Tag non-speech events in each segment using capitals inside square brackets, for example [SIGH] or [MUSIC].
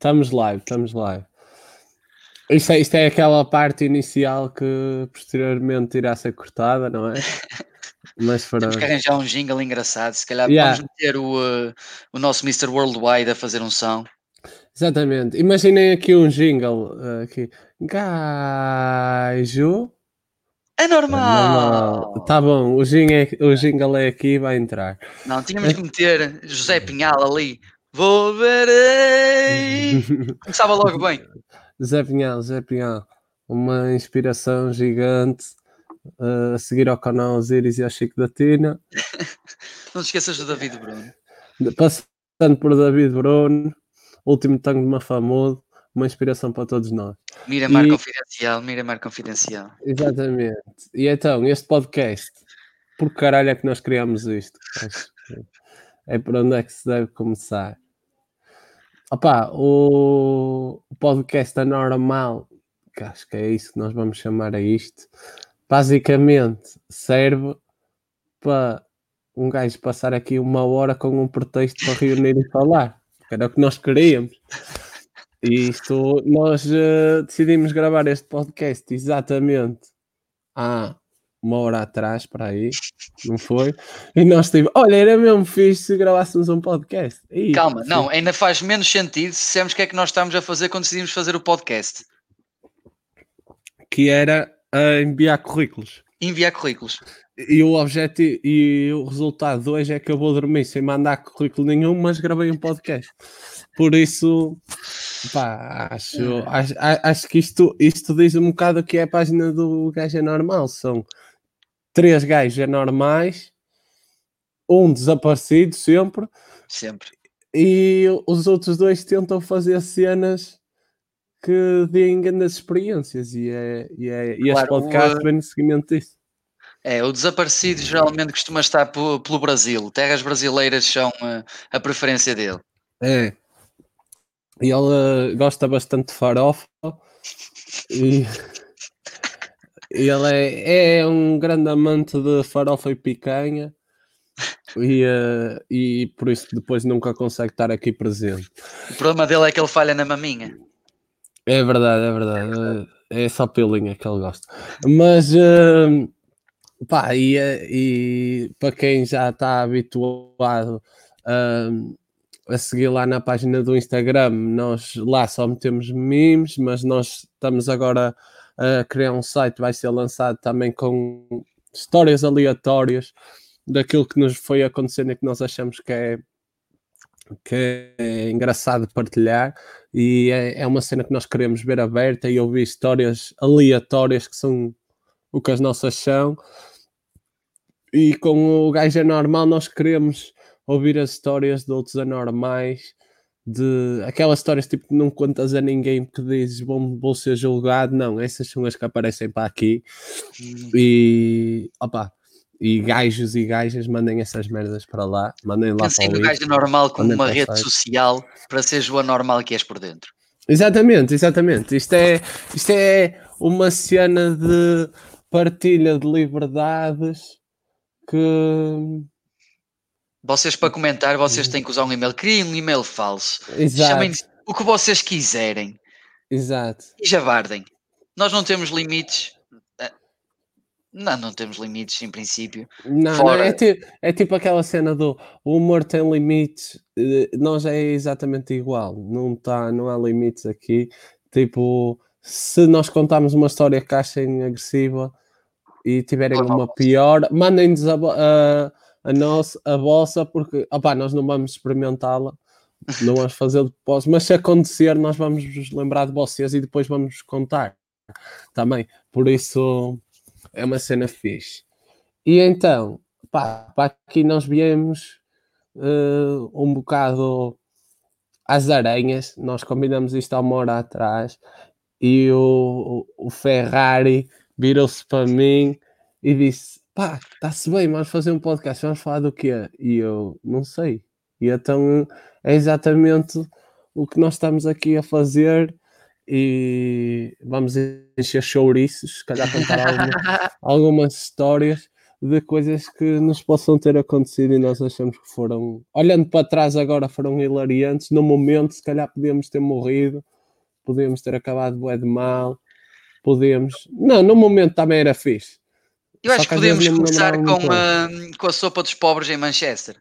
Estamos live, estamos live. Isto é, isto é aquela parte inicial que posteriormente irá ser cortada, não é? [LAUGHS] Mas para... Temos que arranjar um jingle engraçado. Se calhar yeah. vamos meter o, uh, o nosso Mr. Worldwide a fazer um som. Exatamente. Imaginem aqui um jingle. Uh, aqui. Gajo. É normal. É Tá bom, o jingle, é, o jingle é aqui vai entrar. Não, tínhamos que meter José Pinhal ali. Volverei! [LAUGHS] Começava logo bem. Zé Pinhal, Zé Pinhal. Uma inspiração gigante. Uh, a seguir ao canal Osiris e ao Chico da Tina. [LAUGHS] Não te esqueças do David Bruno. Passando por David Bruno, último tango de Mafamudo, uma inspiração para todos nós. Miramar e... Confidencial, Miramar Confidencial. Exatamente. E então, este podcast, por caralho é que nós criamos isto? [LAUGHS] É por onde é que se deve começar. Opa, o, podcast anormal, que acho que é isso que nós vamos chamar a isto, basicamente serve para um gajo passar aqui uma hora com um pretexto para reunir e falar, que era o que nós queríamos. E isto, nós uh, decidimos gravar este podcast exatamente há uma hora atrás, para aí, não foi? E nós tipo, olha, era mesmo fixe se gravássemos um podcast. E, Calma, sim. não, ainda faz menos sentido se dissemos o que é que nós estamos a fazer quando decidimos fazer o podcast. Que era a enviar currículos. Enviar currículos. E o objetivo e o resultado de hoje é que eu vou dormir sem mandar currículo nenhum, mas gravei um podcast. Por isso, pá, acho, acho, acho que isto, isto diz um bocado que é a página do gajo é normal. São três gajos anormais, um desaparecido sempre. Sempre. E os outros dois tentam fazer cenas que deem grandes experiências e, é, e, é, e claro, este podcast o, vem no seguimento disso. É, o desaparecido geralmente costuma estar pelo, Brasil. Terras brasileiras são a, a preferência dele. É. E ele gosta bastante de farofa. E [LAUGHS] ele é, é um grande amante de farofa e picanha. E, uh, e por isso depois nunca consegue estar aqui presente. O problema dele é que ele falha na maminha. É verdade, é verdade. É só pelinha que ele gosta. Mas, uh, pá, e, e para quem já está habituado uh, a seguir lá na página do Instagram, nós lá só metemos memes, mas nós estamos agora a criar um site, vai ser lançado também com histórias aleatórias daquilo que nos foi acontecendo e que nós achamos que é que é engraçado partilhar e é, é uma cena que nós queremos ver aberta e ouvir histórias aleatórias que são o que as nossas são. E com o gajo anormal nós queremos ouvir as histórias de outros anormais, de aquelas histórias tipo que não contas a ninguém que dizes vou, vou ser julgado, não, essas são as que aparecem para aqui. Hum. E opa, e gajos e gajas mandem essas merdas para lá, mandem lá Pensei para o no gajo normal como uma rede social para seres o anormal que és por dentro. Exatamente, exatamente. Isto é, isto é uma cena de partilha de liberdades que vocês para comentar, vocês têm que usar um e-mail. Criem um e-mail falso. Chamem o que vocês quiserem. Exato. E javardem. Nós não temos limites. Não, não temos limites em princípio. Não, Fora... não é, tipo, é tipo aquela cena do o humor tem limites, eh, nós é exatamente igual, não, tá, não há limites aqui. Tipo, se nós contarmos uma história que achem agressiva e tiverem uma pior, mandem-nos a, a, a, nossa, a vossa, porque opá, nós não vamos experimentá-la, não vamos fazer depois, mas se acontecer, nós vamos lembrar de vocês e depois vamos contar também. Por isso é uma cena fixe. E então, pá, aqui nós viemos uh, um bocado às aranhas, nós combinamos isto há uma hora atrás, e o, o Ferrari virou-se para mim e disse: pá, está-se bem, vamos fazer um podcast, vamos falar do quê? E eu, não sei. E então é exatamente o que nós estamos aqui a fazer e vamos encher chouriços, se calhar contar alguma, [LAUGHS] algumas histórias de coisas que nos possam ter acontecido e nós achamos que foram, olhando para trás agora, foram hilariantes. No momento, se calhar podíamos ter morrido, podíamos ter acabado bué de mal, podíamos. Não, no momento também era fixe. Eu acho que, podemos começar com, uh, com a sopa dos pobres em Manchester.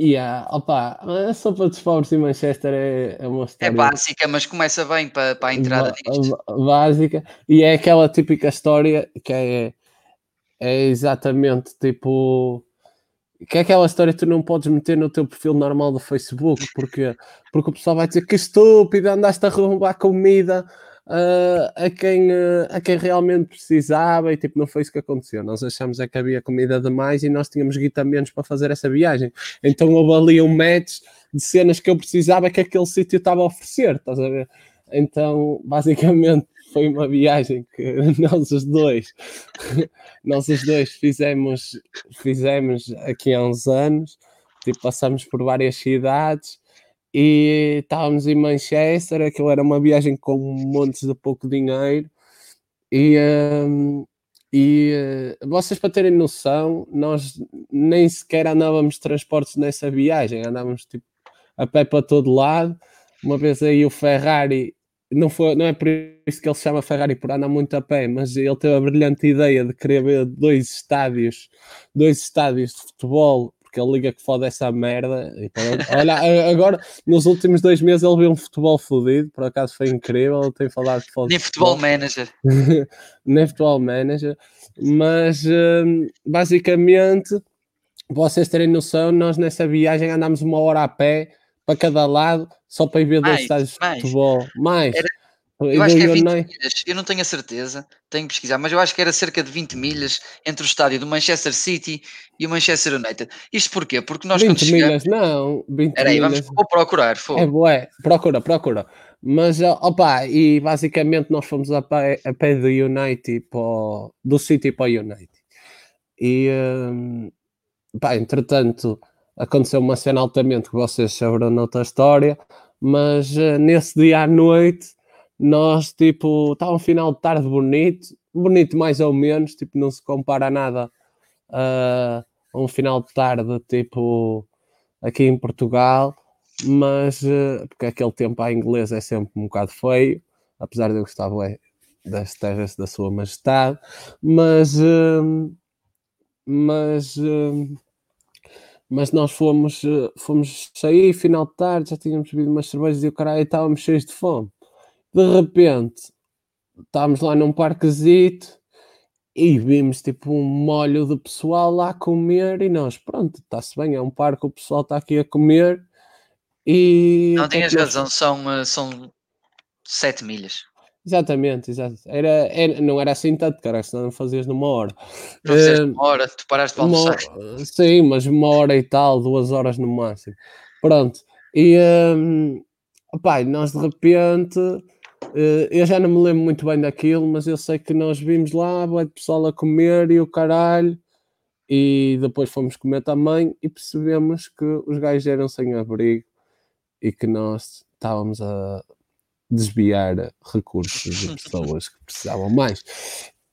Yeah, opa, a sopa dos pobres em Manchester é, é uma é história. É básica, mas começa bem para, para a entrada disto. Básica, e é aquela típica história que é é exatamente tipo. Que é aquela história que tu não podes meter no teu perfil normal do Facebook, porque, porque o pessoal vai dizer que estúpido, andaste a roubar comida uh, a, quem, uh, a quem realmente precisava, e tipo, não foi isso que aconteceu. Nós achamos é que havia comida demais e nós tínhamos guita menos para fazer essa viagem. Então houve ali um match de cenas que eu precisava que aquele sítio estava a oferecer, estás a ver? Então, basicamente, foi uma viagem que [LAUGHS] nós os dois, [LAUGHS] nós os dois fizemos, fizemos aqui há uns anos, tipo, passamos por várias cidades e estávamos em Manchester, aquilo era uma viagem com montes de pouco dinheiro e, um, e uh, vocês para terem noção, nós nem sequer andávamos de transportes nessa viagem, andávamos tipo a pé para todo lado. Uma vez aí o Ferrari não, foi, não é por isso que ele se chama Ferrari por andar muito a pé, mas ele teve a brilhante ideia de querer ver dois estádios, dois estádios de futebol, porque ele liga que foda essa merda. E, olha, agora, nos últimos dois meses ele viu um futebol fodido, por acaso foi incrível, ele tem falado de foda Nem futebol manager. [LAUGHS] Nem futebol manager, mas hum, basicamente, vocês terem noção, nós nessa viagem andámos uma hora a pé para cada lado, só para ir ver dois estádios de futebol. Mais. Era, eu acho que é 20 milhas, eu não tenho a certeza, tenho que pesquisar, mas eu acho que era cerca de 20 milhas entre o estádio do Manchester City e o Manchester United. Isto porquê? Porque nós 20 quando chegamos... milhas, não, 20 Peraí, milhas. vamos vou procurar. Foi. É boé, procura, procura. Mas, opa, e basicamente nós fomos a pé, a pé do United, para, do City para o United. E, um, pá, entretanto, aconteceu uma cena altamente que vocês saberão noutra história, mas uh, nesse dia à noite nós tipo estava um final de tarde bonito, bonito mais ou menos, tipo não se compara a nada uh, a um final de tarde tipo aqui em Portugal, mas uh, porque aquele tempo à inglesa é sempre um bocado feio, apesar de eu gostar bem das terras da sua majestade, mas mas mas nós fomos, fomos sair, final de tarde, já tínhamos bebido umas cervejas e o caralho estávamos cheios de fome. De repente, estávamos lá num parquezito e vimos tipo um molho de pessoal lá a comer e nós, pronto, está-se bem, é um parque, o pessoal está aqui a comer e... Não, tens razão, são, eh, são 7 milhas. Exatamente, exato. Era, era, não era assim tanto, cara, senão não fazias numa hora. Não fizeste uh, uma hora, tu paraste para almoçar. Sim, mas uma hora e tal, duas horas no máximo. Pronto. E um, opa, nós de repente, eu já não me lembro muito bem daquilo, mas eu sei que nós vimos lá, o pessoal a comer e o caralho, e depois fomos comer também e percebemos que os gajos eram sem abrigo e que nós estávamos a desviar recursos de pessoas que precisavam mais.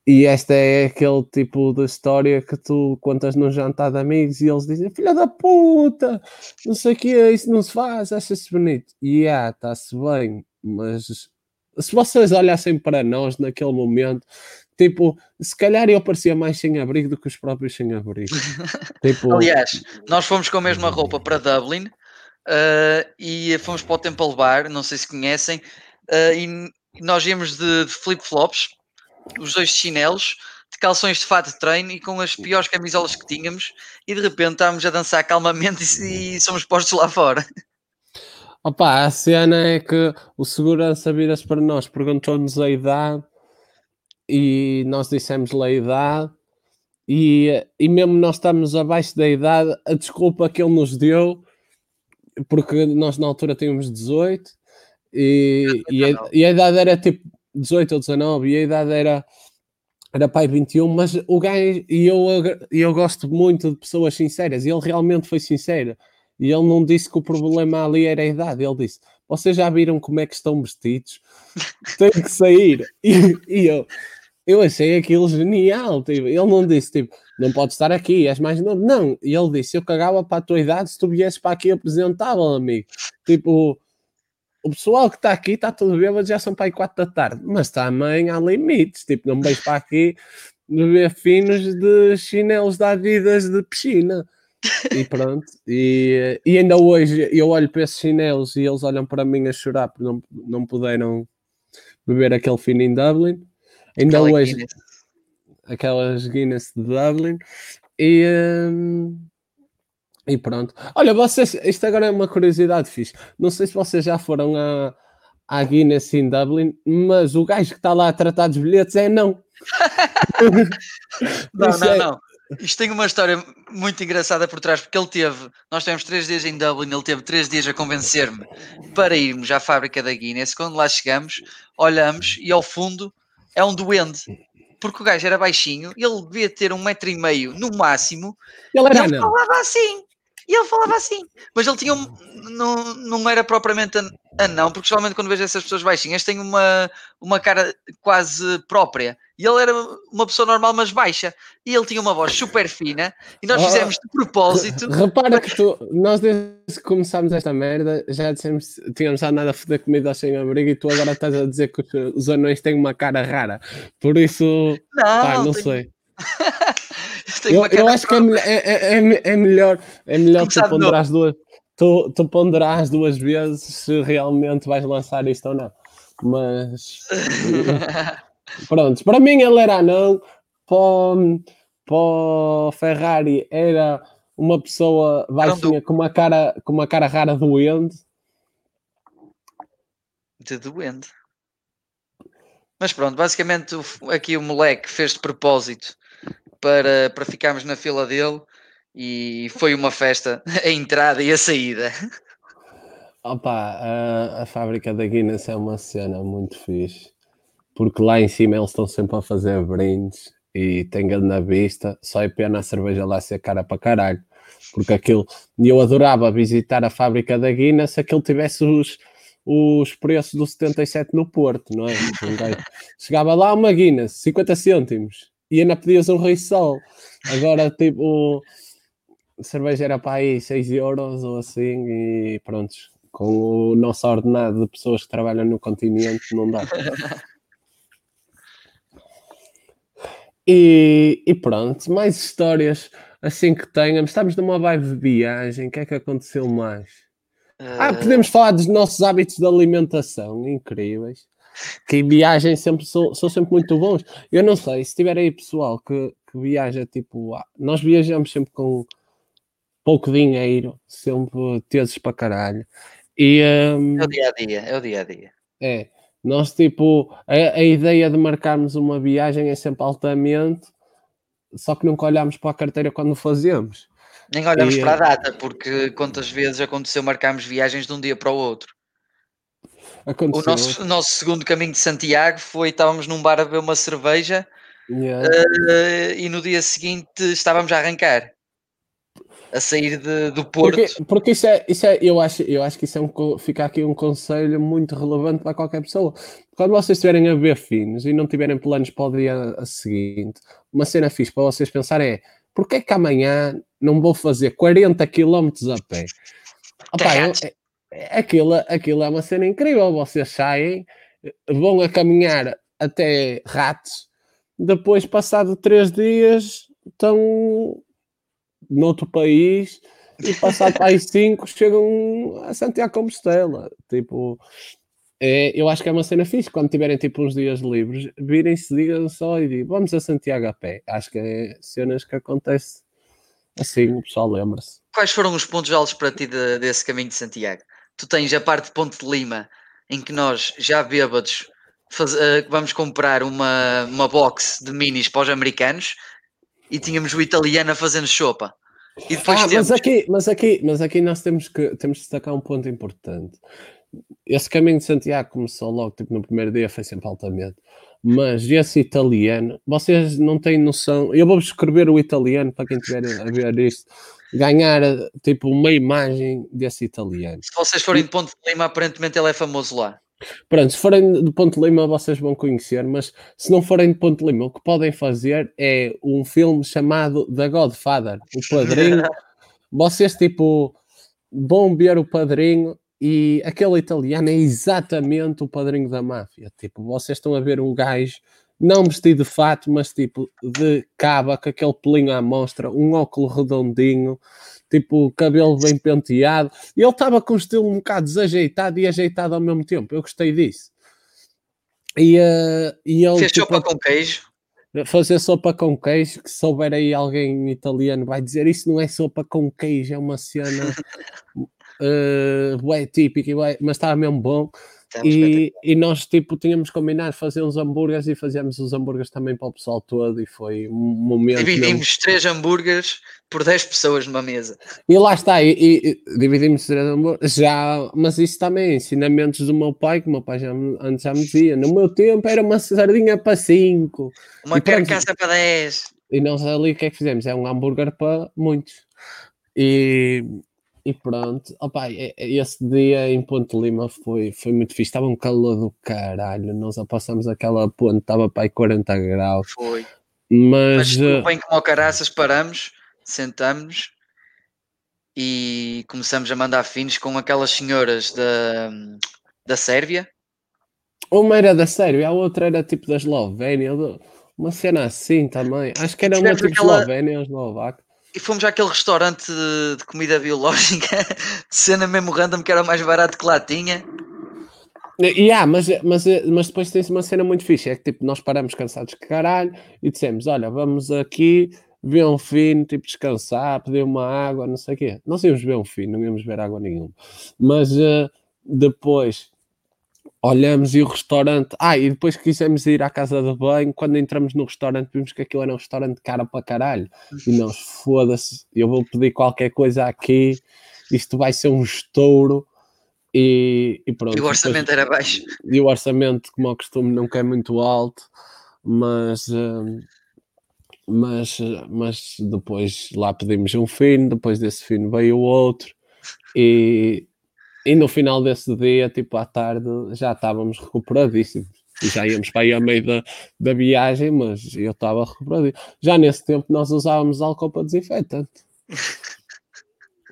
E esta é aquele tipo de história que tu contas num jantar de amigos e eles dizem: Filha da puta, não sei o que isso não se faz, acha-se bonito. E ah, está-se bem, mas se vocês olhassem para nós naquele momento, tipo, se calhar eu parecia mais sem abrigo do que os próprios sem abrigo. [LAUGHS] tipo... Aliás, nós fomos com a mesma roupa para Dublin uh, e fomos para o Temple Bar, não sei se conhecem, uh, e nós íamos de, de flip-flops, os dois chinelos, de calções de fato de treino e com as piores camisolas que tínhamos, e de repente estávamos a dançar calmamente e, e somos postos lá fora. Opa, a cena é que o segurança vira-se para nós, perguntou-nos a idade e nós dissemos-lhe a idade e, e mesmo nós estamos abaixo da idade, a desculpa que ele nos deu, porque nós na altura tínhamos 18, e, e, a, [LAUGHS] e, a, idade era tipo 18 ou 19 e a idade era era pai 21, mas o gajo e eu, eu gosto muito de pessoas sinceras e ele realmente foi sincero e ele não disse que o problema ali era a idade, ele disse vocês já viram como é que estão vestidos? Tem que sair [LAUGHS] e, e eu eu achei aquilo genial. Tipo, ele não disse, tipo, não pode estar aqui, és mais novo. Não, e ele disse, eu cagava para a tua idade se tu viesses para aqui apresentável, amigo. Tipo, o pessoal que está aqui está tudo bêbado, já são para aí quatro da tarde, mas também há limites. Tipo, não vejo para aqui beber finos de chinelos da vidas de piscina. E pronto, e, e ainda hoje eu olho para esses chinelos e eles olham para mim a chorar porque não, não puderam beber aquele fino em Dublin. Ainda Aquela hoje, Guinness. aquelas Guinness de Dublin. E, hum, e pronto. Olha, vocês, isto agora é uma curiosidade fixe. Não sei se vocês já foram a, à Guinness em Dublin, mas o gajo que está lá a tratar dos bilhetes é não. [LAUGHS] [LAUGHS] não, não, é... não. Isto tem uma história muito engraçada por trás, porque ele teve, nós tivemos três dias em Dublin, ele teve três dias a convencer-me para irmos à fábrica da Guinness. Quando lá chegamos, olhamos e ao fundo é um duende, porque o gajo era baixinho, ele devia ter um metro e meio no máximo, ele, era ele falava assim. E ele falava assim. Mas ele tinha um. Não, não era propriamente anão, porque geralmente quando vejo essas pessoas baixinhas têm uma, uma cara quase própria. E ele era uma pessoa normal, mas baixa. E ele tinha uma voz super fina. E nós oh, fizemos de propósito. Repara que tu, nós desde que começámos esta merda, já dissemos, tínhamos nada a foder comida sem abrigo. E tu agora estás a dizer que os anões têm uma cara rara. Por isso, não, pá, não tenho... sei. [LAUGHS] [LAUGHS] eu, eu acho que é, é, é, é, melhor, é melhor tu ponderar duas. Tu, tu ponderarás duas vezes se realmente vais lançar isto ou não. Mas [LAUGHS] pronto, para mim ele era não, para, para Ferrari era uma pessoa baixinha com uma cara, com uma cara rara doente. De doente. Mas pronto, basicamente aqui o moleque fez de propósito para, para ficarmos na fila dele e foi uma festa [LAUGHS] a entrada e a saída. Opa, a, a fábrica da Guinness é uma cena muito fixe, porque lá em cima eles estão sempre a fazer brindes e tem na vista, só é pena a cerveja lá ser cara para caralho, porque aquilo, eu adorava visitar a fábrica da Guinness se aquilo tivesse os, os preços do 77 no Porto, não é? [LAUGHS] Chegava lá uma Guinness, 50 cêntimos, e ainda pedias um Rissol. Agora, tipo, cerveja era para aí 6 euros ou assim, e pronto, com o nosso ordenado de pessoas que trabalham no continente, não dá. E, e pronto, mais histórias assim que tenhamos. Estamos numa vibe de viagem, o que é que aconteceu mais? Ah, podemos falar dos nossos hábitos de alimentação, incríveis que em viagem sempre são, são sempre muito bons. Eu não sei, se tiver aí pessoal que, que viaja, tipo, nós viajamos sempre com pouco dinheiro, sempre teses para caralho. E, um, é o dia a dia, é o dia a dia. É, nós tipo, a, a ideia de marcarmos uma viagem é sempre altamente, só que nunca olhamos para a carteira quando fazemos. Nem olhamos e, para a data, porque quantas vezes aconteceu marcarmos viagens de um dia para o outro. Aconteceu. O nosso, nosso segundo caminho de Santiago foi: estávamos num bar a beber uma cerveja yeah. uh, e no dia seguinte estávamos a arrancar a sair de, do Porto. Porque, porque, isso é, isso é eu, acho, eu acho que isso é um, fica aqui um conselho muito relevante para qualquer pessoa. Quando vocês estiverem a ver finos e não tiverem planos para o dia a seguinte, uma cena fixe para vocês pensarem é porque é que amanhã não vou fazer 40 km a pé? Opa, eu, aquilo, aquilo é uma cena incrível. Vocês saem, vão a caminhar até ratos, depois, passado três dias, estão noutro país e passado para aí [LAUGHS] cinco chegam a Santiago Compostela. Tipo, é, eu acho que é uma cena fixe. Quando tiverem tipo uns dias livres, virem-se, digam só e digam vamos a Santiago a pé. Acho que é cenas que acontecem assim, o pessoal lembra-se. Quais foram os pontos altos para ti de, desse caminho de Santiago? Tu tens a parte de Ponte de Lima, em que nós, já bêbados, faz, uh, vamos comprar uma, uma box de minis para os americanos e tínhamos o italiano a fazendo sopa. E depois ah, temos... mas, aqui, mas, aqui, mas aqui nós temos que, temos que destacar um ponto importante. Esse caminho de Santiago começou logo, tipo, no primeiro dia foi sempre altamente. Mas esse italiano, vocês não têm noção. Eu vou escrever o italiano para quem estiver a ver isto ganhar tipo uma imagem desse italiano. Se vocês forem de Ponte de Lima, aparentemente ele é famoso lá. Pronto, se forem de Ponte Lima, vocês vão conhecer, mas se não forem de Ponte Lima, o que podem fazer é um filme chamado The Godfather, o Padrinho. [LAUGHS] vocês, tipo, vão ver o Padrinho e aquele italiano é exatamente o padrinho da máfia. Tipo, vocês estão a ver um gajo não vestido de fato, mas tipo de caba, com aquele pelinho à mostra, um óculos redondinho, tipo cabelo bem penteado. E ele estava com um estilo um bocado desajeitado e ajeitado ao mesmo tempo. Eu gostei disso. E, uh, e ele, Fez tipo, sopa com queijo? Fazer sopa com queijo, que se souber aí alguém italiano vai dizer isso não é sopa com queijo, é uma cena [LAUGHS] uh, típica, mas estava mesmo bom. E, e, nós tipo tínhamos combinado fazer uns hambúrgueres e fazíamos os hambúrgueres também para o pessoal todo e foi um momento. Dividimos mesmo... três hambúrgueres por 10 pessoas numa mesa. E lá está, e, e dividimos três hambúrgueres, já, mas isso também, ensinamentos do meu pai, que o meu pai já, antes já me dizia, no meu tempo era uma sardinha para 5, uma carcaça para 10. E nós ali o que é que fizemos? É um hambúrguer para muitos. E, e pronto, opa, esse dia em Ponte Lima foi, foi muito fixe. Estava um calor do caralho. Nós passamos aquela ponte, estava para aí 40 graus. Foi. Mas, Mas uh... bem como caraças, paramos, sentamos e começamos a mandar finos com aquelas senhoras da, da Sérvia. Uma era da Sérvia, a outra era tipo da Eslovénia, uma cena assim também. Acho que era uma tipo aquela... Eslovénia ou Eslovaca e fomos àquele restaurante de, comida biológica, [LAUGHS] cena mesmo random, que era mais barato que lá tinha. Yeah, mas, mas, mas depois tem uma cena muito fixe, é que tipo, nós paramos cansados de caralho e dissemos, olha, vamos aqui ver um fino, tipo, descansar, pedir uma água, não sei o quê. Nós íamos ver um fino, não íamos ver água nenhuma. Mas uh, depois olhamos e o restaurante. Ah, e depois quisemos ir à casa de banho. Quando entramos no restaurante, vimos que aquilo era um restaurante cara para caralho. E nós, foda-se, eu vou pedir qualquer coisa aqui, isto vai ser um estouro. E, e pronto. E o orçamento depois, era baixo. E o orçamento, como ao costume, nunca é muito alto, mas. Uh, mas, mas depois lá pedimos um fino, depois desse fino veio outro, e, e no final desse dia, tipo à tarde, já estávamos recuperadíssimos. E já íamos para aí a meio da, da viagem, mas eu estava recuperado. Já nesse tempo nós usávamos álcool para desinfetante.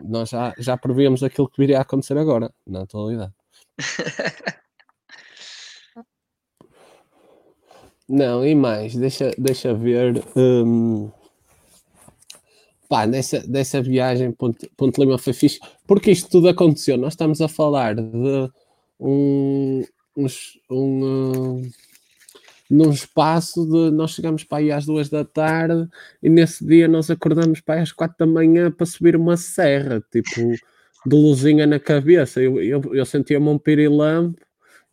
nós já, já prevíamos aquilo que viria a acontecer agora, na atualidade. [LAUGHS] Não, e mais, deixa, deixa ver. Hum, pá, nessa, dessa viagem, Ponte, Ponte Lima foi fixe, porque isto tudo aconteceu. Nós estamos a falar de um, um, uh, num espaço de nós chegamos para aí às duas da tarde e nesse dia nós acordamos para aí às quatro da manhã para subir uma serra, tipo, de luzinha na cabeça. Eu, eu, eu sentia-me um pirilampo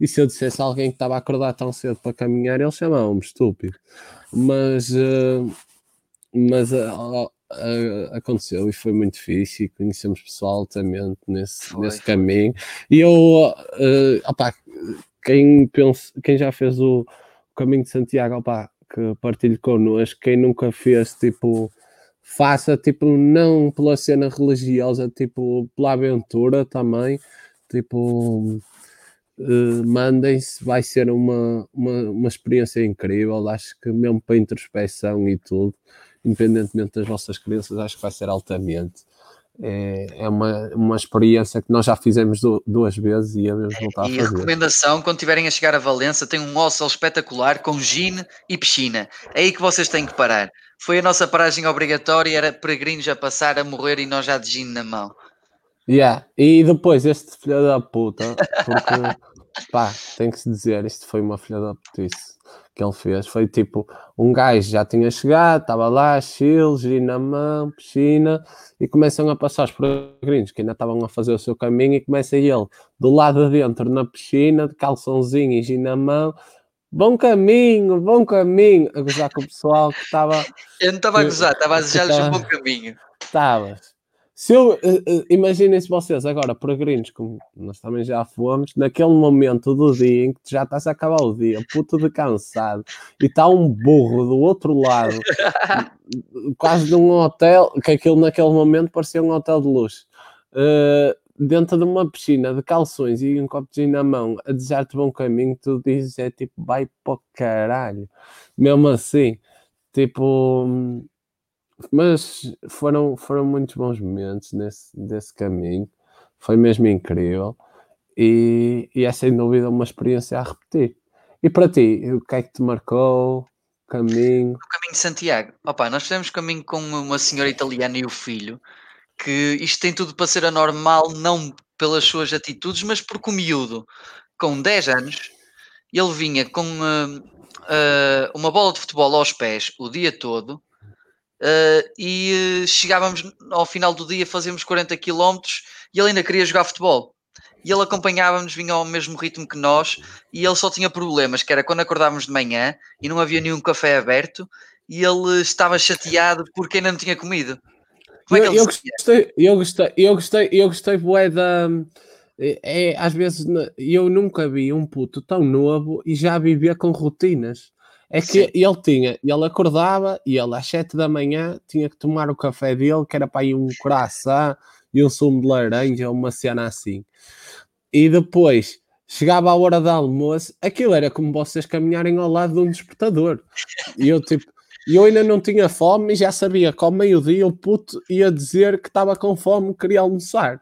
e se eu dissesse a alguém que estava a acordar tão cedo para caminhar, ele chamava-me estúpido. Mas, uh, mas uh, uh, aconteceu e foi muito difícil e conhecemos pessoal altamente nesse, nesse caminho. E eu, uh, opa, quem, pensa, quem já fez o caminho de Santiago, opa, que partilhe connosco, quem nunca fez, tipo, faça, tipo, não pela cena religiosa, tipo, pela aventura também, tipo. Uh, mandem-se, vai ser uma, uma, uma experiência incrível. Acho que mesmo para introspeção e tudo, independentemente das vossas crenças, acho que vai ser altamente. É, é uma, uma experiência que nós já fizemos do, duas vezes e vamos voltar e a fazer. recomendação, quando tiverem a chegar a Valença, tem um hostel espetacular com gin e piscina. É aí que vocês têm que parar. Foi a nossa paragem obrigatória, era peregrinos a passar a morrer e nós já de gin na mão. Yeah. E depois este filho da puta, porque [LAUGHS] pá, tem que se dizer, isto foi uma filha da putice que ele fez foi tipo: um gajo já tinha chegado, estava lá, chill, giro na mão, piscina, e começam a passar os peregrinos que ainda estavam a fazer o seu caminho, e começa ele do lado de dentro na piscina, de calçãozinho e giro na mão. Bom caminho, bom caminho, a gozar com o pessoal que estava. Eu não estava a gozar, estava a desejar-lhes um bom caminho. Estavas. Se eu, uh, uh, imaginem-se vocês agora, peregrinos, como nós também já fomos, naquele momento do dia em que já está-se a acabar o dia, puto de cansado, e está um burro do outro lado, [LAUGHS] quase de um hotel, que aquilo naquele momento parecia um hotel de luxo. Uh, dentro de uma piscina de calções e um copo de gin na mão a desejar-te bom caminho, tu dizes é tipo, vai para o caralho. Mesmo assim, tipo, mas foram, foram muitos bons momentos nesse, nesse caminho, foi mesmo incrível e, e é sem dúvida uma experiência a repetir. E para ti, o que é que te marcou? Caminho. O caminho de Santiago. Opa, nós fizemos caminho com uma senhora italiana e o filho, que isto tem tudo para ser anormal, não pelas suas atitudes, mas porque o miúdo, com 10 anos, ele vinha com uh, uh, uma bola de futebol aos pés o dia todo uh, e chegávamos ao final do dia, fazíamos 40 km e ele ainda queria jogar futebol e ele acompanhava-nos, vinha ao mesmo ritmo que nós, e ele só tinha problemas, que era quando acordávamos de manhã e não havia nenhum café aberto, e ele estava chateado porque ainda não tinha comido. Como é que ele eu, gostei, eu gostei, eu gostei, eu gostei, bué da. É, é, às vezes eu nunca vi um puto tão novo e já vivia com rotinas. É que Sim. ele tinha, ele acordava e ele às 7 da manhã tinha que tomar o café dele, que era para ir um coração e um sumo de laranja, uma cena assim e depois chegava a hora do almoço, aquilo era como vocês caminharem ao lado de um despertador. E eu tipo, eu ainda não tinha fome e já sabia que ao meio-dia o puto ia dizer que estava com fome, queria almoçar.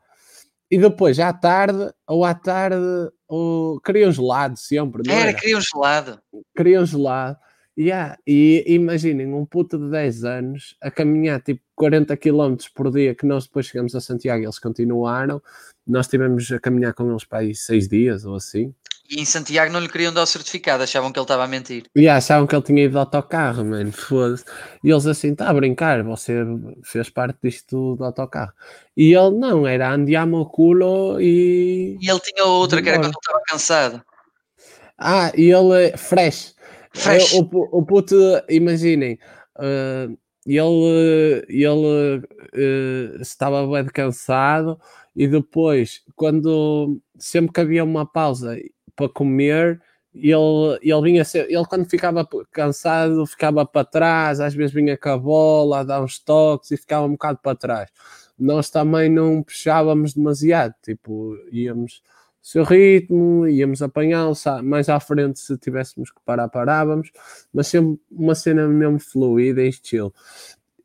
E depois, à tarde, ou à tarde, ou... queria um gelado sempre, não era? Era, queria um gelado. Queria gelado. Yeah. E imaginem um puto de 10 anos a caminhar tipo 40 km por dia, que nós depois chegamos a Santiago e eles continuaram. Nós tivemos a caminhar com eles para aí 6 dias ou assim. E em Santiago não lhe queriam dar o certificado, achavam que ele estava a mentir. E yeah, achavam que ele tinha ido de autocarro, mano, [LAUGHS] foda-se. E eles assim, está a brincar, você fez parte disto do autocarro. E ele não, era andiamo culo e. E ele tinha outra que era quando ele estava cansado. Ah, e ele, fresh é, o, o puto, imaginem, uh, ele, ele uh, estava bem cansado e depois, quando sempre que havia uma pausa para comer, ele, ele vinha ser, ele quando ficava cansado ficava para trás, às vezes vinha com a bola a dar uns toques e ficava um bocado para trás. Nós também não puxávamos demasiado, tipo, íamos seu ritmo, íamos apanhá-lo, mais à frente se tivéssemos que parar, parávamos, mas sempre uma cena mesmo fluida e estilo.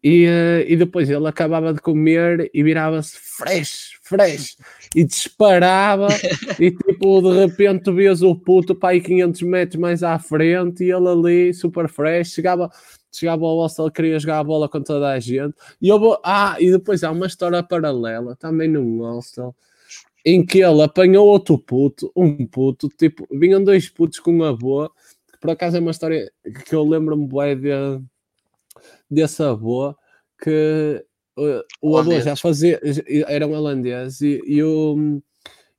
E, uh, e depois ele acabava de comer e virava-se fresh, fresh, e disparava, [LAUGHS] e tipo, de repente tu vias o puto para aí 500 metros mais à frente, e ele ali, super fresh, chegava, chegava ao hostel, queria jogar a bola com toda a gente, e eu ah, e depois há uma história paralela, também num hostel, em que ele apanhou outro puto, um puto, tipo, vinham dois putos com uma avô, que por acaso é uma história que eu lembro-me bem de, desse avô, que uh, o avô já fazia, era um holandês, e, e, o,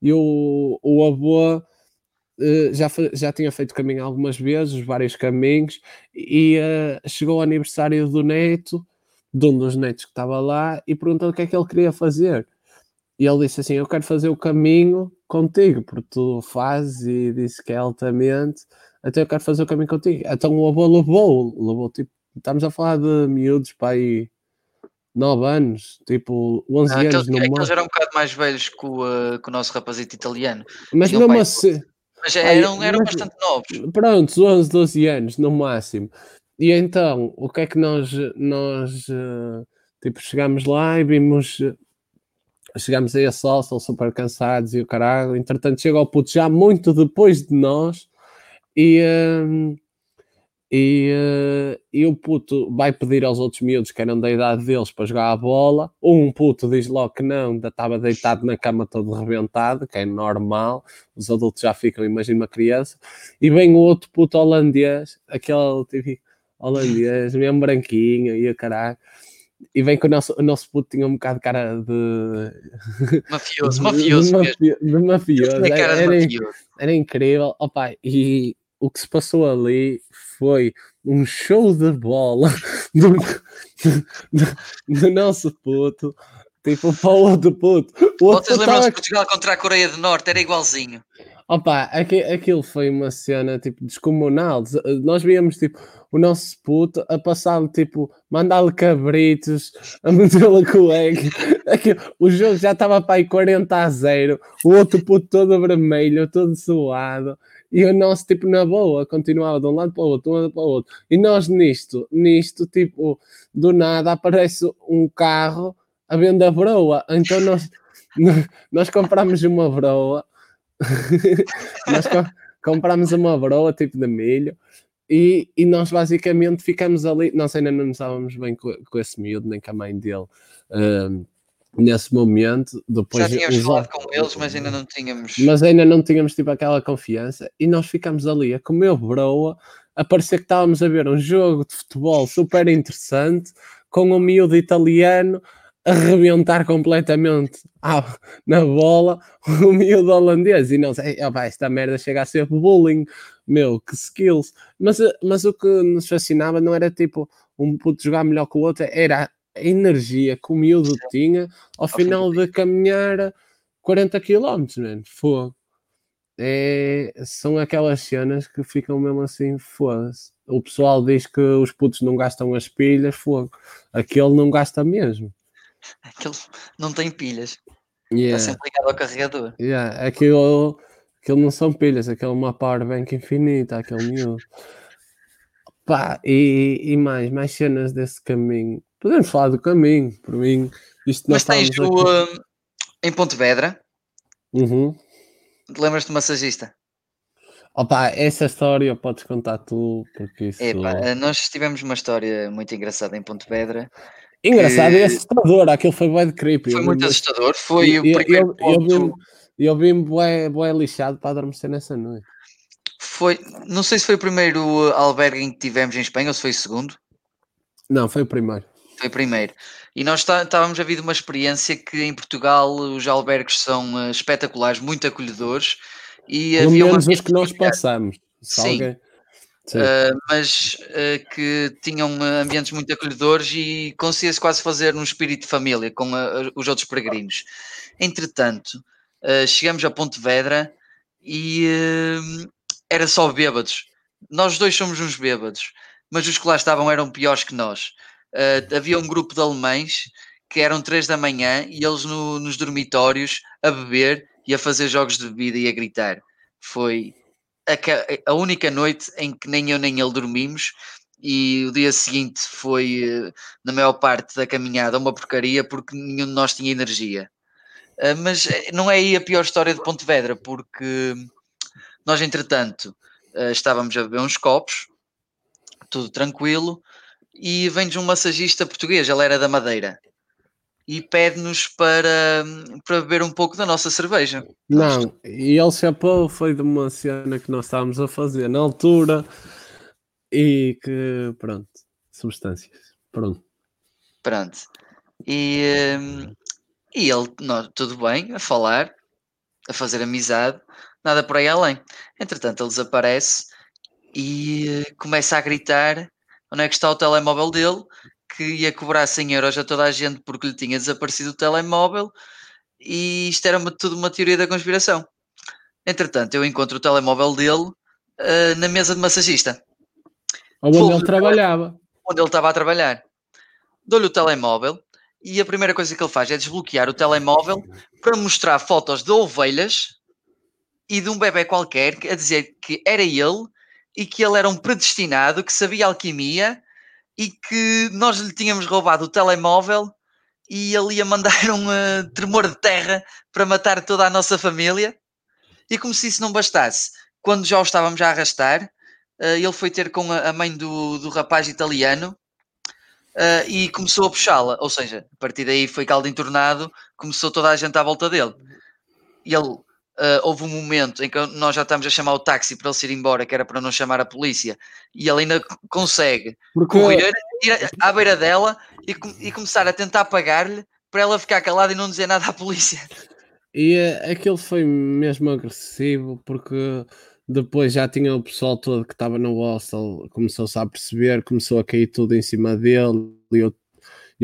e o, o avô uh, já, já tinha feito caminho algumas vezes, vários caminhos, e uh, chegou ao aniversário do neto, de um dos netos que estava lá, e perguntou o que é que ele queria fazer e ele disse assim: Eu quero fazer o caminho contigo, porque tu fazes e disse que é altamente, então eu quero fazer o caminho contigo. Então o avô levou, levou tipo, estamos a falar de miúdos para aí 9 anos, tipo 11 ah, anos no Aqueles eram um bocado mais velhos que o, uh, que o nosso rapazito italiano. Mas mesmo assim. Mas eram, eram mas, bastante novos. Pronto, 11, 12 anos no máximo. E então, o que é que nós, nós uh, tipo, chegámos lá e vimos chegámos a esse hostel super cansados e o caralho. Entretanto, chega ao puto já muito depois de nós e, uh, e, uh, e o puto vai pedir aos outros miúdos que eram da idade deles para jogar a bola. Um puto diz logo que não, ainda estava deitado na cama todo rebentado, que é normal. Os adultos já ficam, imagina uma criança. E vem o outro puto holandês, aquele tipo holandês, mesmo branquinho e o caralho e vem que o nosso, o nosso puto tinha um bocado de cara de [LAUGHS] mafioso, mafioso, de, mafioso, de mafioso. Era, era, era, incrível, opa, e o que se passou ali foi um show de bola [LAUGHS] do, do, do nosso puto, tipo para o outro puto. O outro Vocês lembram-se de Portugal contra a Coreia do Norte? Era igualzinho. Opa, aquilo foi uma cena tipo descomunal. Nós víamos tipo o nosso puto a passar tipo, mandar-lhe cabritos, a [LAUGHS] metê-lo com o egg. [LAUGHS] o jogo já estava para aí 40 a 0, o outro puto todo vermelho, todo suado. E o nosso, tipo, na boa, continuava de um lado para o outro, de um lado para o outro. E nós nisto, nisto, tipo, do nada aparece um carro a vender broa. Então nós, [LAUGHS] nós compramos uma broa [LAUGHS] nós comprámos uma broa tipo de milho e, e nós basicamente ficamos ali. Nós ainda não estávamos bem com, com esse miúdo, nem com a mãe dele. Uh, nesse momento, depois já tínhamos falado com eles, mas ainda não tínhamos. Mas ainda não tínhamos tipo aquela confiança e nós ficamos ali a comer broa, a parecer que estávamos a ver um jogo de futebol super interessante com um miúdo italiano arrebentar completamente ah, na bola [LAUGHS] o miúdo holandês e não sei, opa, esta merda chega a ser bullying, meu, que skills. Mas, mas o que nos fascinava não era tipo um puto jogar melhor que o outro, era a energia que o miúdo tinha ao final de caminhar 40 km, man. Fogo. É, são aquelas cenas que ficam mesmo assim, foda-se. O pessoal diz que os putos não gastam as pilhas, fogo. Aquele não gasta mesmo. [LAUGHS] Aquilo não tem pilhas. Yeah. Está sempre ligado ao carregador. Yeah. Aquilo, aquilo não são pilhas, aquilo é uma powerbank infinita, aquele miúdo. Pá, e, e mais, mais cenas desse caminho. Podemos falar do caminho, por mim. Isto Mas tens o uh, em Pontevedra. Uhum. Lembras-te do massagista? Opa, essa história podes contar tu, porque isso... Epa, nós tivemos uma história muito engraçada em Pontevedra Engraçado que... e assustador, aquilo foi bem de creepy. Foi muito assustador, foi eu, o primeiro eu, ponto... Eu vi-me bué, lixado para adormecer nessa noite. Foi, não sei se foi o primeiro albergue que tivemos em Espanha ou se foi o segundo. Não, foi o primeiro. Foi o primeiro. E nós estávamos a vir de uma experiência que em Portugal os albergues são uh, espetaculares, muito acolhedores. E Pelo havia menos uma... os que nós passamos. Sim. Alguém uh, mas uh, que tinham ambientes muito acolhedores e conseguia-se quase fazer um espírito de família com os outros peregrinos. Entretanto, uh, chegamos a Pontevedra e era só bêbados. Nós dois somos uns bêbados, mas os que lá estavam eram piores que nós. havia um grupo de alemães que eram três da manhã e eles no, nos dormitórios a beber e a fazer jogos de bebida e a gritar. Foi a, a única noite em que nem eu nem ele dormimos e o dia seguinte foi, eh, na maior parte da caminhada, uma porcaria porque nenhum de nós tinha energia. Uh, mas eh, não é aí a pior história de Pontevedra, porque nós, entretanto, uh, estávamos a beber uns copos, tudo tranquilo, e vem-nos um massagista português, ele era da Madeira e pede-nos para, para beber um pouco da nossa cerveja. Não, e ele chapou, foi de uma cena que nós estávamos a fazer na altura e que, pronto, substâncias, pronto. Pronto. E, hum, e ele, não, tudo bem, a falar, a fazer amizade, nada por aí além. Entretanto, ele desaparece e eh, começa a gritar onde é que está o telemóvel dele que ia cobrar 100 euros a toda a gente porque lhe tinha desaparecido o telemóvel e isto era uma, tudo uma teoria da conspiração. Entretanto, eu encontro o telemóvel dele uh, na mesa de massagista. Onde ele trabalhava. Onde ele estava a trabalhar. Dou-lhe o telemóvel e a primeira coisa que ele faz é desbloquear o telemóvel para mostrar fotos de ovelhas e de um bebê qualquer a dizer que era ele e que ele era um predestinado que sabia alquimia e que nós lhe tínhamos roubado o telemóvel e ele ia mandar [LAUGHS] um uh, tremor de terra para matar toda a nossa família. E como se isso não bastasse, quando já o estávamos a arrastar, uh, ele foi ter com a, mãe do, do rapaz italiano uh, e começou a puxá-la. Ou seja, a partir daí foi caldo entornado, começou toda a gente à volta dele. E ele Uh, houve um momento em que nós já estamos a chamar o táxi para ele se ir embora, que era para não chamar a polícia, e ele ainda consegue Porque... correr, ir à beira dela e, e começar a tentar pagar-lhe para ela ficar calada e não dizer nada à polícia. E uh, aquele foi mesmo agressivo, porque depois já tinha o pessoal todo que estava no hostel, começou-se a perceber, começou a cair tudo em cima dele, e eu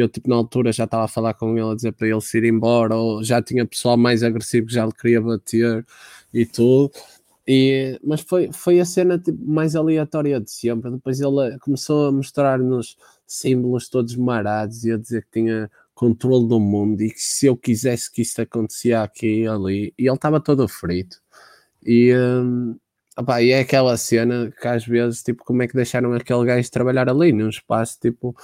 eu tipo na altura já estava a falar com ele a dizer para ele se ir embora, ou já tinha pessoal mais agressivo que já lhe queria bater e tudo. E, mas foi, foi a cena tipo, mais aleatória de sempre. Depois ele começou a mostrar-nos símbolos todos marados e a dizer que tinha controle do mundo e que se eu quisesse que isto acontecia aqui e ali, e ele estava todo frito. E, um, opa, e é aquela cena que às vezes, tipo, como é que deixaram aquele gajo trabalhar ali num espaço tipo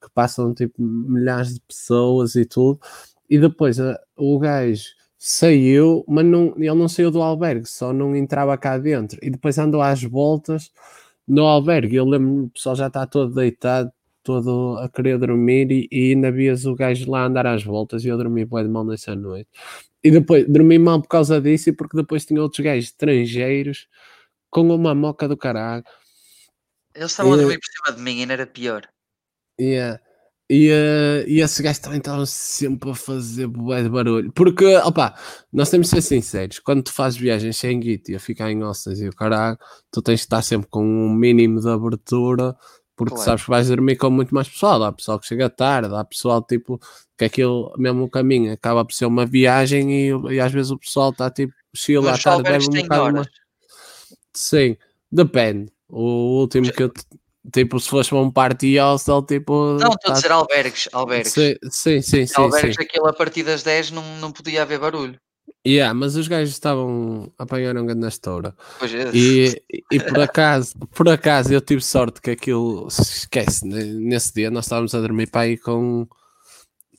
que passam tipo milhares de pessoas e tudo, e depois a, o gajo saiu, mas não, ele não saiu do albergue, só não entrava cá dentro. E depois andou às voltas no albergue. Eu lembro o pessoal já está todo deitado, todo a querer dormir e, e ainda vias o gajo lá andar às voltas e eu dormi bem de mal nessa noite. E depois dormi mal por causa disso e porque depois tinha outros gajos estrangeiros com uma moca do caralho. Eles estavam e, a dormir por cima de mim, ainda era pior. Yeah. E, uh, e esses gajos também estavam sempre a fazer bué de barulho. Porque, opa, nós temos de ser sinceros. Quando tu fazes viagens sem guito e a ficar em ostas e o caralho, tu tens de estar sempre com um mínimo de abertura, porque claro. sabes que vais dormir com muito mais pessoal. Há pessoal que chega tarde, há pessoal tipo que aquilo, mesmo o caminho, acaba por ser uma viagem e, e às vezes o pessoal está tipo chill à tarde, deve um bocado mais. Sim, depende. O último que eu Tipo, se fosse para um party hostel, tipo. Não, estou tá... a dizer albergues. albergues. Sim, sim, sim. sim albergues, sim. aquilo a partir das 10 não, não podia haver barulho. Yeah, mas os gajos estavam apanharam grande na estoura. É. E, e por acaso, por acaso eu tive sorte que aquilo se esquece, nesse dia nós estávamos a dormir para aí com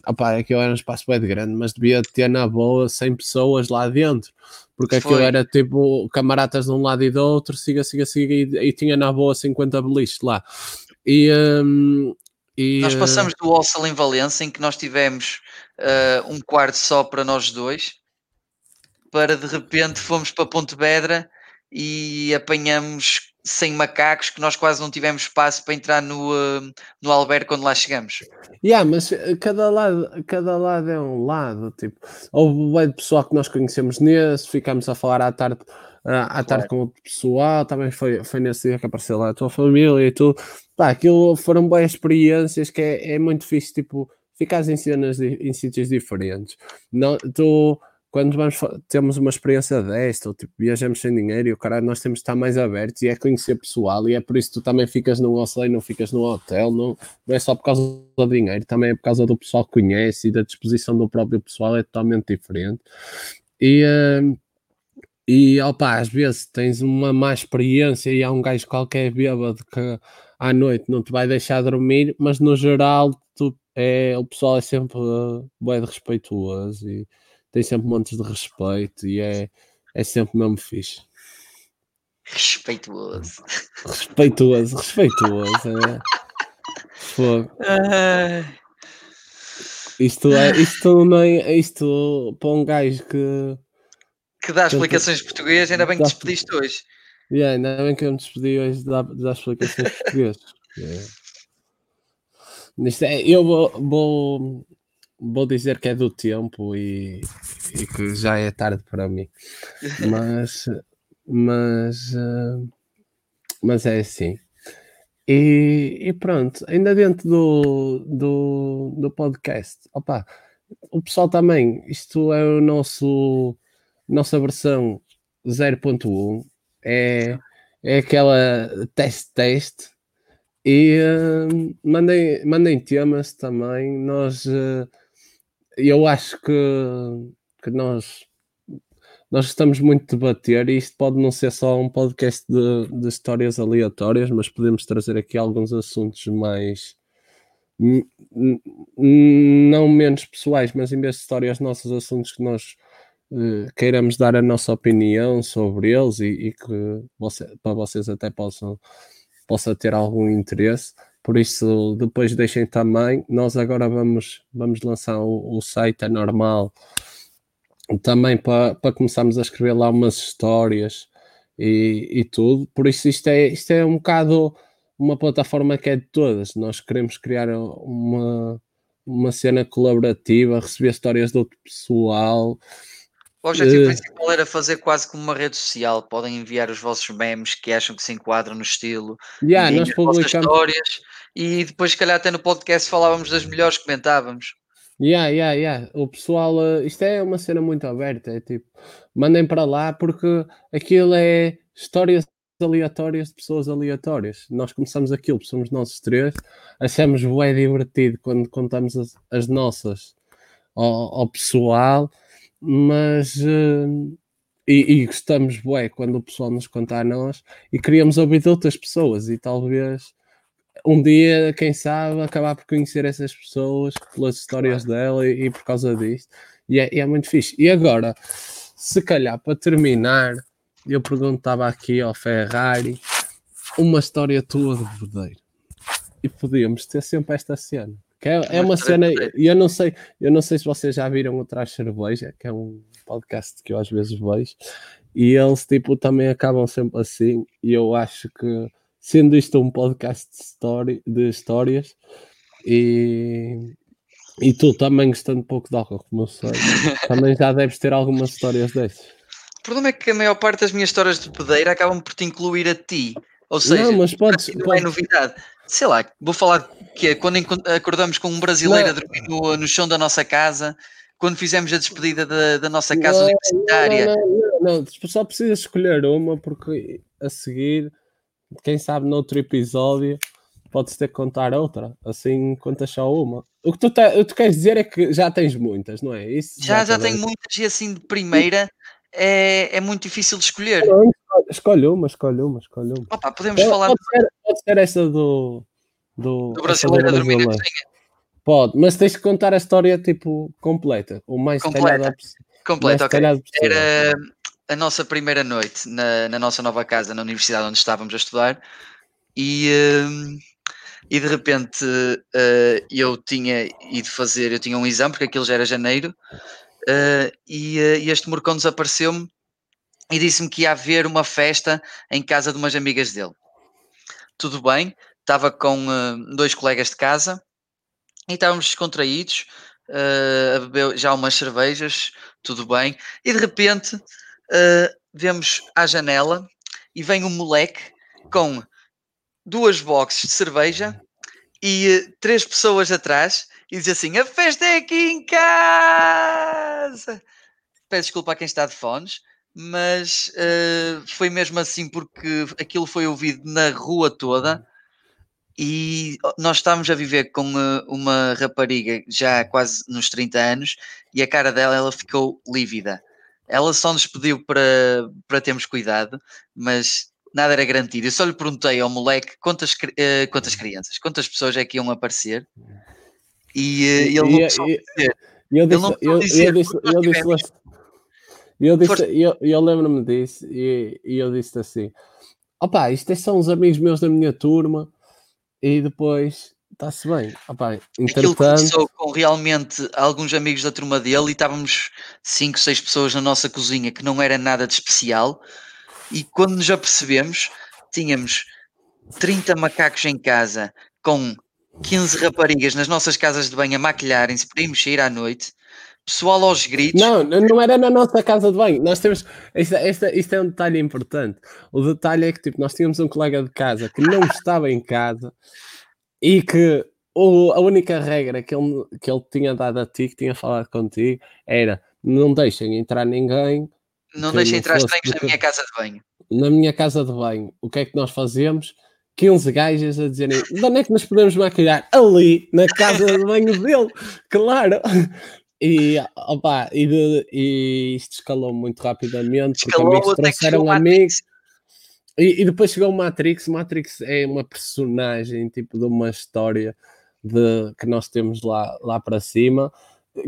Opa, aquilo era um espaço bem grande, mas devia ter na boa 100 pessoas lá dentro, porque aquilo Foi. era tipo camaradas de um lado e do outro, siga, siga, siga, e, e tinha na boa 50 beliches lá. E, um, e, nós passamos do Hostel em Valença, em que nós tivemos uh, um quarto só para nós dois, para de repente fomos para Pontevedra e apanhamos sem macacos que nós quase não tivemos espaço para entrar no, uh, no albergue quando lá chegamos. Yeah, mas eh, cada lado, cada lado é um lado. Tipo, houve bem de pessoal que nós conhecemos nesse, ficámos a falar à tarde, uh, à tarde com outro pessoal, também foi, foi nesse dia que apareceu lá a tua família e tudo. Pá, aquilo foram boas experiências que é, é muito fixe, tipo, ficar em cenas em sítios diferentes. Não, tu quando vamos, temos uma experiência desta, ou tipo, viajamos sem dinheiro e o cara, nós temos de estar mais abertos e é conhecer pessoal, e é por isso que tu também ficas num hostel e não ficas num hotel, não, não é só por causa do dinheiro, também é por causa do pessoal que conhece e da disposição do próprio pessoal, é totalmente diferente. E, uh, e opa, às vezes tens uma má experiência e há um gajo qualquer bêbado que à noite não te vai deixar dormir, mas no geral tu, é, o pessoal é sempre uh, bem respeituoso e tem sempre montes de respeito e é, é sempre mesmo fixe. Respeituoso. Respeituoso, respeituoso. É. Fogo. Isto é, isto é, isto para um gajo que que dá explicações de português, ainda bem que te despediste hoje. Yeah, ainda bem que eu me despedi hoje de dar, explicações de português. [LAUGHS] Yeah. É, eu vou, vou, vou dizer que é do tempo e, e que já é tarde para mim. Mas, [LAUGHS] mas, uh, mas é assim. E, e, pronto, ainda dentro do, do, do podcast, opa, o pessoal também, isto é o nosso nossa versão 0.1, é, é aquela teste-teste. E uh, mandem, mandem temas também. Nós uh, eu acho que, que nós, nós estamos muito debater e isto pode não ser só um podcast de, de histórias aleatórias, mas podemos trazer aqui alguns assuntos mais não menos pessoais, mas em vez de histórias nossos assuntos que nós uh, queiramos dar a nossa opinião sobre eles e, e que você, para vocês até possam possa ter algum interesse. Por isso, depois deixem também. Nós agora vamos, vamos lançar o, o site, é normal, também para, para começarmos a escrever lá umas histórias e, e tudo. Por isso, isto é, isto é um bocado uma plataforma que é de todas. Nós queremos criar uma, uma cena colaborativa, receber histórias de outro pessoal o objetivo uh, principal era fazer quase como uma rede social. Podem enviar os vossos memes que acham que se enquadram no estilo. Yeah, nós publicamos... histórias e depois, se calhar, até no podcast falávamos das melhores, comentávamos. Yeah, yeah, yeah. O pessoal, uh, isto é uma cena muito aberta, é tipo, mandem para lá porque aquilo é histórias aleatórias de pessoas aleatórias. Nós começamos aquilo, somos nós três, achamos bem divertido quando contamos as, as nossas ao, ao, pessoal, mas uh, e, e, gostamos bué quando o pessoal nos conta a nós e queríamos ouvir de outras pessoas e talvez um dia, quem sabe, acabar por conhecer essas pessoas pelas histórias dela e, e por causa disto. E é, e é, muito fixe. E agora, se calhar, para terminar, eu perguntava aqui ao Ferrari uma história tua de verdadeiro. E podíamos ter sempre esta cena. Que é, é uma cena, e eu não sei, eu não sei se vocês já viram o Traz Cerveja, que é um podcast que eu às vezes vejo, e eles tipo também acabam sempre assim, e eu acho que sendo isto um podcast de, story, de histórias e, e tu também gostando pouco de álcool, como eu sei, [LAUGHS] também já deves ter algumas histórias dessas. O problema é que a maior parte das minhas histórias de pedeira acabam por te incluir a ti. Ou seja, não, mas podes, não podes... é novidade. Sei lá, vou falar que é quando acordamos com um brasileiro não. a dormir no, no chão da nossa casa, quando fizemos a despedida da, da nossa casa não, universitária. Não, não, não, não, só precisas escolher uma, porque a seguir quem sabe noutro episódio podes ter que contar outra, assim contas só uma. O que tu, tá, o que tu queres dizer é que já tens muitas, não é? Isso já, já, já tenho muitas e assim de primeira é, é muito difícil de escolher. Escolhe uma, escolhe uma, escolhe uma. Opa, podemos pode, falar. Pode ser, pode ser essa do. Do, do brasileiro a dormir na Pode, mas tens que contar a história tipo completa, o mais completa. Completa, ok. Era, a nossa primeira noite na, na, nossa nova casa, na universidade onde estávamos a estudar, e, uh, e de repente uh, eu tinha ido fazer, eu tinha um exame, porque aquilo já era janeiro, uh, e, e, este morcão desapareceu-me e disse-me que ia haver uma festa em casa de umas amigas dele. Tudo bem, estava com dois colegas de casa e estávamos descontraídos, a beber já umas cervejas, tudo bem, e de repente uh, vemos à janela e vem um moleque com duas boxes de cerveja e uh, três pessoas atrás e diz assim: A festa é aqui em casa. Peço desculpa a quem está de fones, mas uh, foi mesmo assim porque aquilo foi ouvido na rua toda e nós estávamos a viver com uma rapariga já quase nos 30 anos e a cara dela ela ficou lívida ela só nos pediu para, para termos cuidado, mas nada era garantido. Eu só lhe perguntei ao moleque quantas, uh, quantas crianças, quantas pessoas é que iam aparecer e, uh, ele não dizer. Eu disse, eu, disse, eu disse, eu disse, eu, eu lembro-me disso e, e eu disse assim: opá, isto é são uns amigos meus da minha turma e depois Está-se bem. Opa, Aquilo começou com realmente alguns amigos da turma dele e estávamos 5, 6 pessoas na nossa cozinha que não era nada de especial. E quando nos apercebemos, tínhamos 30 macacos em casa com 15 raparigas nas nossas casas de banho a maquilharem-se para irmos sair à noite. Pessoal aos gritos. Não, não era na nossa casa de banho. Nós temos. Isto, isto, isto é um detalhe importante. O detalhe é que tipo, nós tínhamos um colega de casa que não estava em casa e que o, a única regra que ele, que ele tinha dado a ti, que tinha falado contigo, era não deixem entrar ninguém. Não deixem entrar estranhos na minha casa de banho. Na minha casa de banho, o que é que nós fazemos? 15 gajas a dizerem de onde é que nos podemos maquilhar? Ali, na casa de banho dele, [LAUGHS] claro. E, opa, e, de, e isto escalou muito rapidamente, escalou, porque amigos trouxeram amigos. E, e, depois chegou o Matrix. Matrix é uma personagem, tipo, de uma história de, que nós temos lá, lá para cima.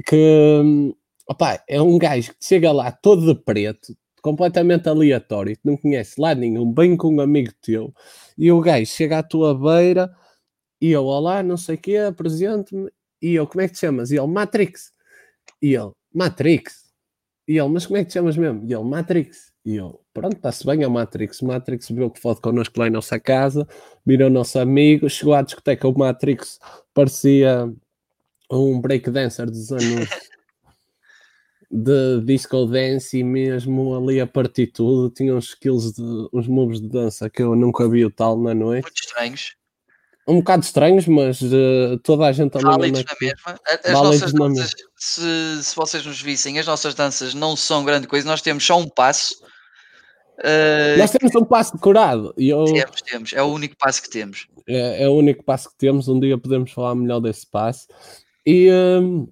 Que opa, é um gajo que chega lá todo de preto, completamente aleatório, que não conhece lá nenhum, bem com um amigo teu. E o gajo chega à tua beira e eu, olá, não sei o quê, apresento-me. E eu, como é que te chamas? E ele, Matrix. E ele, Matrix. E ele, mas como é que te chamas mesmo? E ele, Matrix. E eu, pronto, está-se bem, é o Matrix. O Matrix viu que foto connosco lá em nossa casa, virou nosso amigo, chegou à discoteca. O Matrix parecia um breakdancer dos anos [LAUGHS] de disco dance e mesmo ali a partir tudo. Tinha uns skills, de, uns moves de dança que eu nunca vi o tal na noite. Muito estranhos. Um bocado estranhos, mas uh, toda a gente ali na, na mesma. As nossas danças, se, se vocês nos vissem, as nossas danças não são grande coisa, nós temos só um passo. Uh, nós temos um passo decorado. E eu, temos, temos, é o único passo que temos. É, é, o único passo que temos. Um dia podemos falar melhor desse passo. E, um,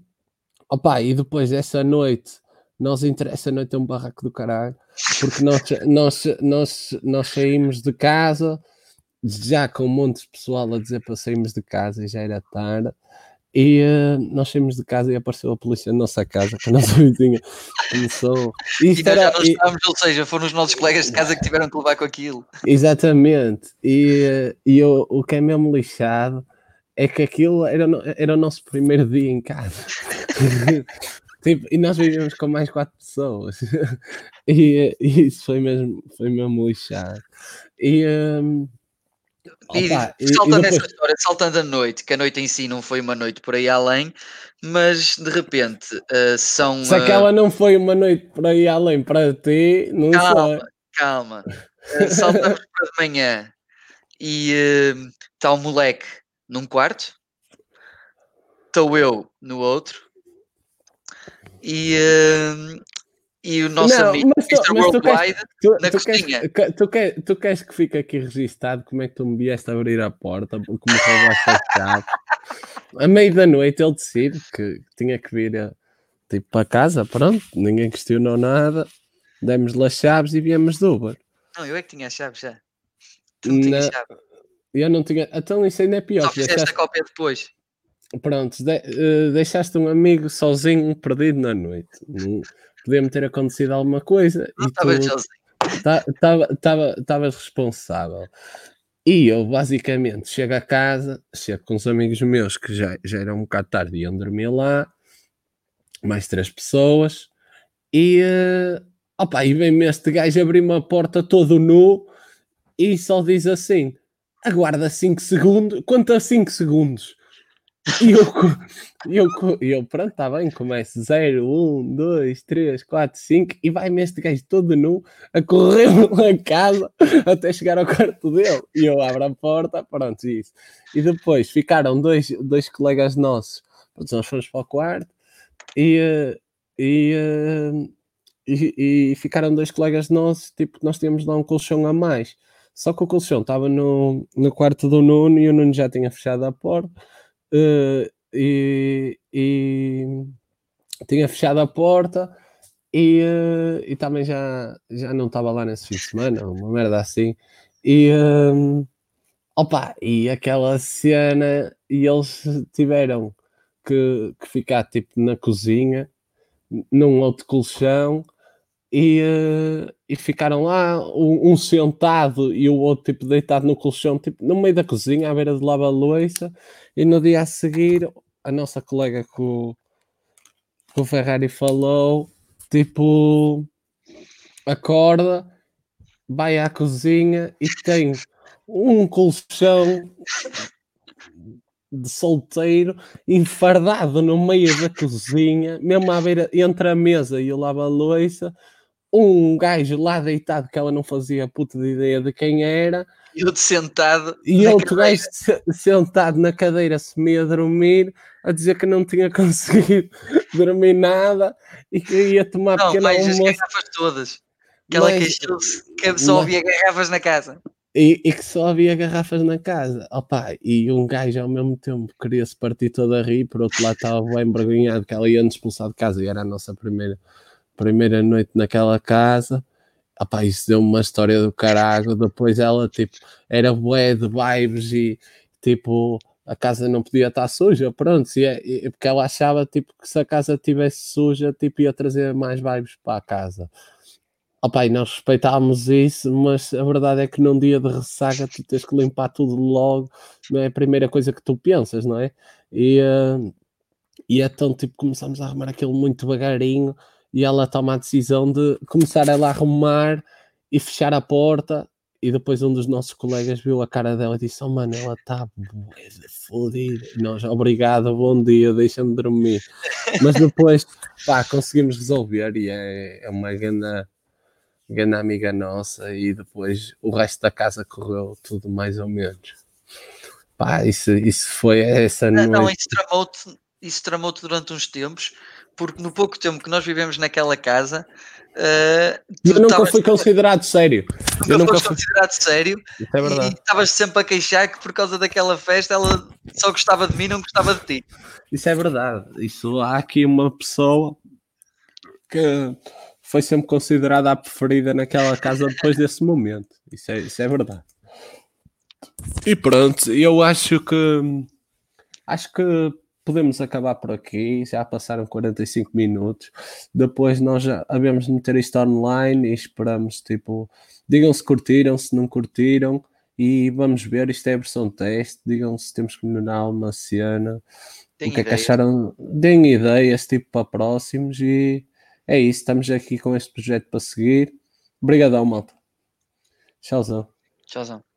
opa, e depois dessa noite, nós interessa a noite é um barraco do caralho, porque nós, nós, nós, nós saímos de casa já com um monte de pessoal a dizer para sairmos de casa e já era tarde. E uh, nós saímos de casa e apareceu a polícia na nossa casa, que a nossa [LAUGHS] vizinha começou. E, e era, já não estávamos, e... ou seja, foram os nossos colegas de casa que tiveram que levar com aquilo. Exatamente. E, e o, o que é mesmo lixado é que aquilo era, era o nosso primeiro dia em casa. [LAUGHS] tipo, e nós vivíamos com mais quatro pessoas. [LAUGHS] e, e, isso foi mesmo, foi mesmo lixado. E. Um, Opa, saltando depois... essa história, saltando a noite, que a noite em si não foi uma noite por aí além, mas de repente uh, são. Se uh... aquela não foi uma noite por aí além para ti, não calma, sei. Calma, uh, saltamos para de manhã e está o moleque num quarto, estou eu no outro, e, e o nosso não, amigo Mr. Tu, Worldwide tu, na tu cozinha. Queres, tu, queres, tu queres que fique aqui registado como é que tu me vieste a abrir a porta, como roubaste a chave. A meio da noite ele decide que tinha que vir a, tipo, para casa, pronto, ninguém questionou nada, demos-lhe as chaves e viemos do Uber. Não, eu é que tinha as chaves já. Tu não tinhas chave. Eu não tinha. Então isso ainda é pior. Só fizeste deixaste... a cópia depois. Pronto, de, uh, deixaste um amigo sozinho perdido na noite podia-me ter acontecido alguma coisa. Não estava Estavas responsável. E eu basicamente chego a casa, chego com os amigos meus que já, já era um bocado tarde e iam dormir lá, mais três pessoas, e, uh, opa, e vem-me este gajo abrir uma porta todo nu e só diz assim: aguarda 5 segundos, quanto 5 segundos? E eu, eu, eu pronto, está bem, começo 0, 1, 2, 3, 4, 5 e vai-me este gajo todo nu a correr pela [LAUGHS] casa até chegar ao quarto dele. E eu abro a porta, pronto, isso. E depois ficaram dois, dois colegas nossos, nós fomos para o quarto e, e, e, e ficaram dois colegas nossos, tipo, nós tínhamos lá um colchão a mais. Só que o colchão estava no, no quarto do Nuno e o Nuno já tinha fechado a porta. Uh, e, e, tinha fechado a porta e, uh, e também já, já não estava lá nesse fim de semana, uma merda assim. E, um, opa, e aquela cena, e eles tiveram que, que ficar tipo na cozinha, num outro colchão e, uh, e ficaram lá, um, sentado e o outro tipo deitado no colchão, tipo no meio da cozinha, à beira de lava louça. E no dia a seguir, a nossa colega que o, o Ferrari falou, tipo, acorda, vai à cozinha e tem um colchão de solteiro enfardado no meio da cozinha, mesmo à beira entre a mesa e o lava-louça um gajo lá deitado que ela não fazia puta de ideia de quem era. E outro sentado. E outro gajo sentado na cadeira, se meia a dormir, a dizer que não tinha [LAUGHS] conseguido dormir nada e que ia tomar não, pequeno mas almoço. as garrafas todas. Que ela queixou-se que só havia garrafas na casa. E, e, que só havia garrafas na casa. Opa, e um gajo ao mesmo tempo queria-se partir todo a rir, por outro lado estava bem envergonhado que ela ia nos expulsar de casa e era a nossa primeira primeira noite naquela casa. Apá, isso deu uma história do caralho. Depois ela, tipo, era bué de vibes e, tipo, a casa não podia estar suja, pronto, e, é, e, porque ela achava, tipo, que se a casa estivesse suja, tipo, ia trazer mais vibes para a casa. Opa, e nós respeitávamos isso, mas a verdade é que num dia de ressaca tu tens que limpar tudo logo, não é a primeira coisa que tu pensas, não é? E, uh, e então, tipo, começámos a arrumar aquilo muito devagarinho, e ela toma a decisão de começar ela a arrumar e fechar a porta. E depois um dos nossos colegas viu a cara dela e disse: Oh mano, ela está fodida. Nós, obrigado, bom dia, deixa-me dormir. Mas depois, [LAUGHS] pá, conseguimos resolver e é, é uma grande, grande amiga nossa. E depois o resto da casa correu tudo mais ou menos. Pá, isso, isso foi essa noite. Não, isso tramou-te tramou durante uns tempos, porque no pouco tempo que nós vivemos naquela casa. Uh, eu nunca fui considerado sério. Nunca eu nunca fui considerado sério. Isso é verdade. E estavas sempre a queixar que por causa daquela festa ela só gostava de mim, não gostava de ti. Isso é verdade. Isso há aqui uma pessoa que foi sempre considerada a preferida naquela casa depois desse momento. Isso é, isso é verdade. E pronto, eu acho que acho que podemos acabar por aqui. Já passaram 45 minutos. Depois nós já havemos de meter isto online e esperamos, tipo, digam se curtiram, se não curtiram. E vamos ver, isto é a versão teste. Digam se temos que melhorar uma cena. Tem o que é que acharam? Deem ideias, tipo, para próximos. E é isso, estamos aqui com este projeto para seguir. Obrigadão, malta. Tchauzão. Tchauzão.